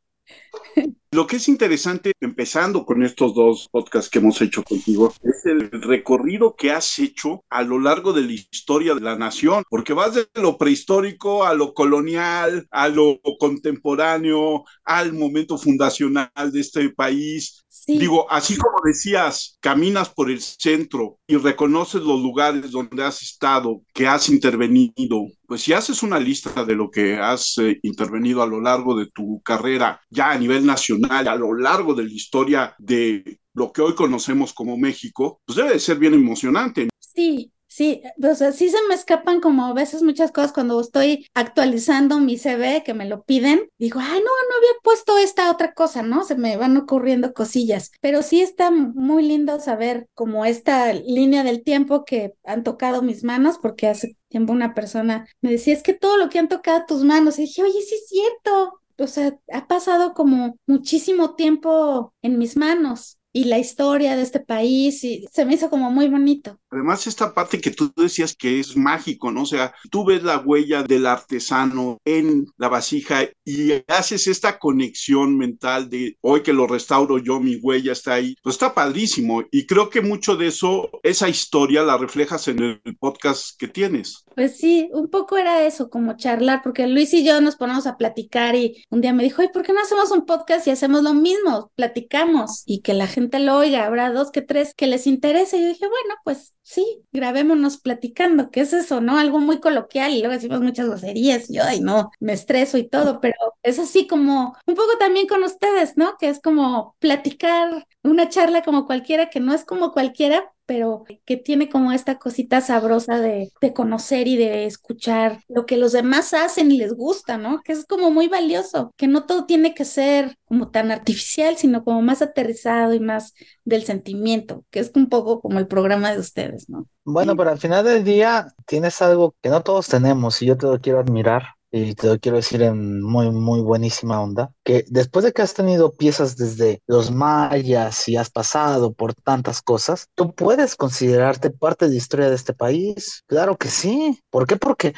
Lo que es interesante, empezando con estos dos podcasts que hemos hecho contigo, es el recorrido que has hecho a lo largo de la historia de la nación, porque vas de lo prehistórico a lo colonial, a lo contemporáneo, al momento fundacional de este país. Digo, así como decías, caminas por el centro y reconoces los lugares donde has estado, que has intervenido, pues si haces una lista de lo que has eh, intervenido a lo largo de tu carrera, ya a nivel nacional, a lo largo de la historia de lo que hoy conocemos como México, pues debe de ser bien emocionante.
Sí, Sí, o sea, sí se me escapan como a veces muchas cosas cuando estoy actualizando mi CV que me lo piden. Digo, ay, no, no había puesto esta otra cosa, ¿no? Se me van ocurriendo cosillas. Pero sí está muy lindo saber como esta línea del tiempo que han tocado mis manos, porque hace tiempo una persona me decía, es que todo lo que han tocado tus manos. Y dije, oye, sí es cierto. O sea, ha pasado como muchísimo tiempo en mis manos y la historia de este país y se me hizo como muy bonito.
Además, esta parte que tú decías que es mágico, ¿no? O sea, tú ves la huella del artesano en la vasija y haces esta conexión mental de hoy que lo restauro yo, mi huella está ahí. Pues está padrísimo y creo que mucho de eso, esa historia la reflejas en el podcast que tienes.
Pues sí, un poco era eso, como charlar, porque Luis y yo nos ponemos a platicar y un día me dijo, ¿y por qué no hacemos un podcast y hacemos lo mismo? Platicamos y que la gente lo oiga, habrá dos que tres que les interese. Y yo dije, bueno, pues sí, grabémonos platicando, ¿qué es eso, no? Algo muy coloquial y luego decimos muchas groserías y yo, ay, no, me estreso y todo, pero es así como un poco también con ustedes, ¿no? Que es como platicar una charla como cualquiera, que no es como cualquiera, pero que tiene como esta cosita sabrosa de, de, conocer y de escuchar lo que los demás hacen y les gusta, ¿no? Que es como muy valioso, que no todo tiene que ser como tan artificial, sino como más aterrizado y más del sentimiento, que es un poco como el programa de ustedes, ¿no?
Bueno, pero al final del día tienes algo que no todos tenemos y yo te lo quiero admirar y te lo quiero decir en muy, muy buenísima onda, que después de que has tenido piezas desde los mayas y has pasado por tantas cosas, tú puedes considerarte parte de la historia de este país. Claro que sí. ¿Por qué? Porque eh,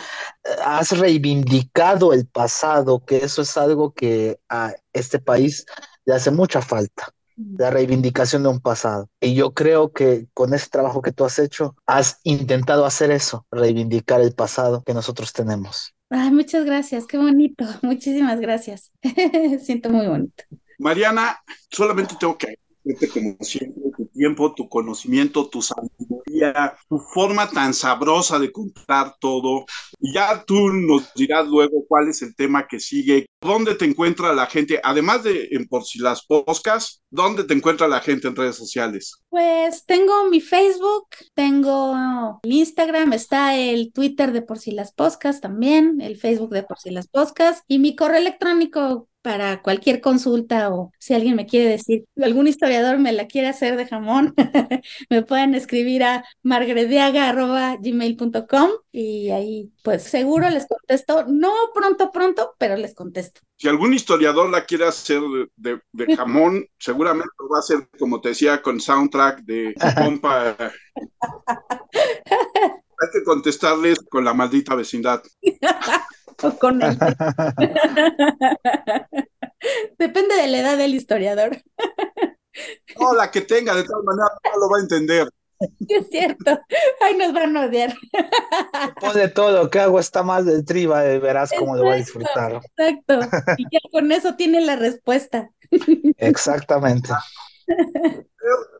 has reivindicado el pasado, que eso es algo que a este país le hace mucha falta la reivindicación de un pasado. Y yo creo que con ese trabajo que tú has hecho, has intentado hacer eso, reivindicar el pasado que nosotros tenemos.
Ay, muchas gracias, qué bonito. Muchísimas gracias. Siento muy bonito.
Mariana, solamente tengo que como siempre tu tiempo, tu conocimiento, tu sabiduría, tu forma tan sabrosa de contar todo. Ya tú nos dirás luego cuál es el tema que sigue, dónde te encuentra la gente, además de en Por si las Poscas, dónde te encuentra la gente en redes sociales.
Pues tengo mi Facebook, tengo el Instagram, está el Twitter de Por si las Poscas también, el Facebook de Por si las Poscas y mi correo electrónico para cualquier consulta o si alguien me quiere decir, algún historiador me la quiere hacer de jamón, me pueden escribir a margrediaga.gmail.com y ahí pues seguro les contesto, no pronto, pronto, pero les contesto.
Si algún historiador la quiere hacer de, jamón, seguramente va a ser, como te decía, con soundtrack de compa. Hay que contestarles con la maldita vecindad.
con Depende de la edad del historiador.
No, la que tenga, de todas maneras, no lo va a entender.
es cierto. Ay, nos van a odiar.
Después de todo lo que hago está más de triba, verás cómo lo va a disfrutar.
Exacto. Y ya con eso tiene la respuesta.
Exactamente.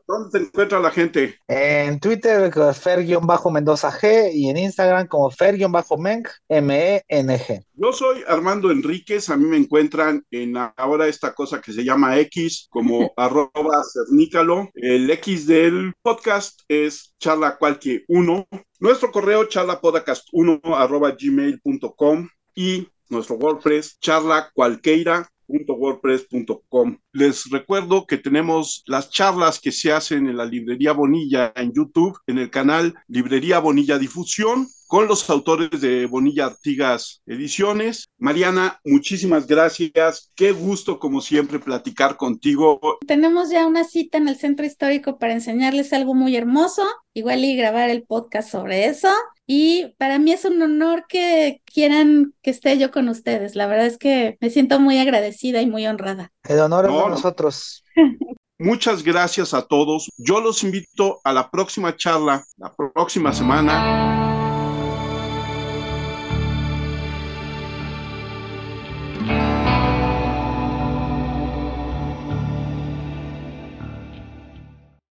¿Dónde te encuentra la gente?
En Twitter, Fer-Mendoza G y en Instagram como Fer-Meng, M-E-N-G.
Yo soy Armando Enríquez, a mí me encuentran en ahora esta cosa que se llama X como arroba cernícalo. El X del podcast es charla cualquier uno. Nuestro correo charlapodcast1 arroba gmail.com y nuestro WordPress charla cualquiera wordpress.com. Les recuerdo que tenemos las charlas que se hacen en la Librería Bonilla en YouTube, en el canal Librería Bonilla Difusión, con los autores de Bonilla Artigas Ediciones. Mariana, muchísimas gracias. Qué gusto, como siempre, platicar contigo.
Tenemos ya una cita en el Centro Histórico para enseñarles algo muy hermoso, igual y grabar el podcast sobre eso. Y para mí es un honor que quieran que esté yo con ustedes. La verdad es que me siento muy agradecida y muy honrada.
El honor es de nosotros.
Muchas gracias a todos. Yo los invito a la próxima charla, la próxima semana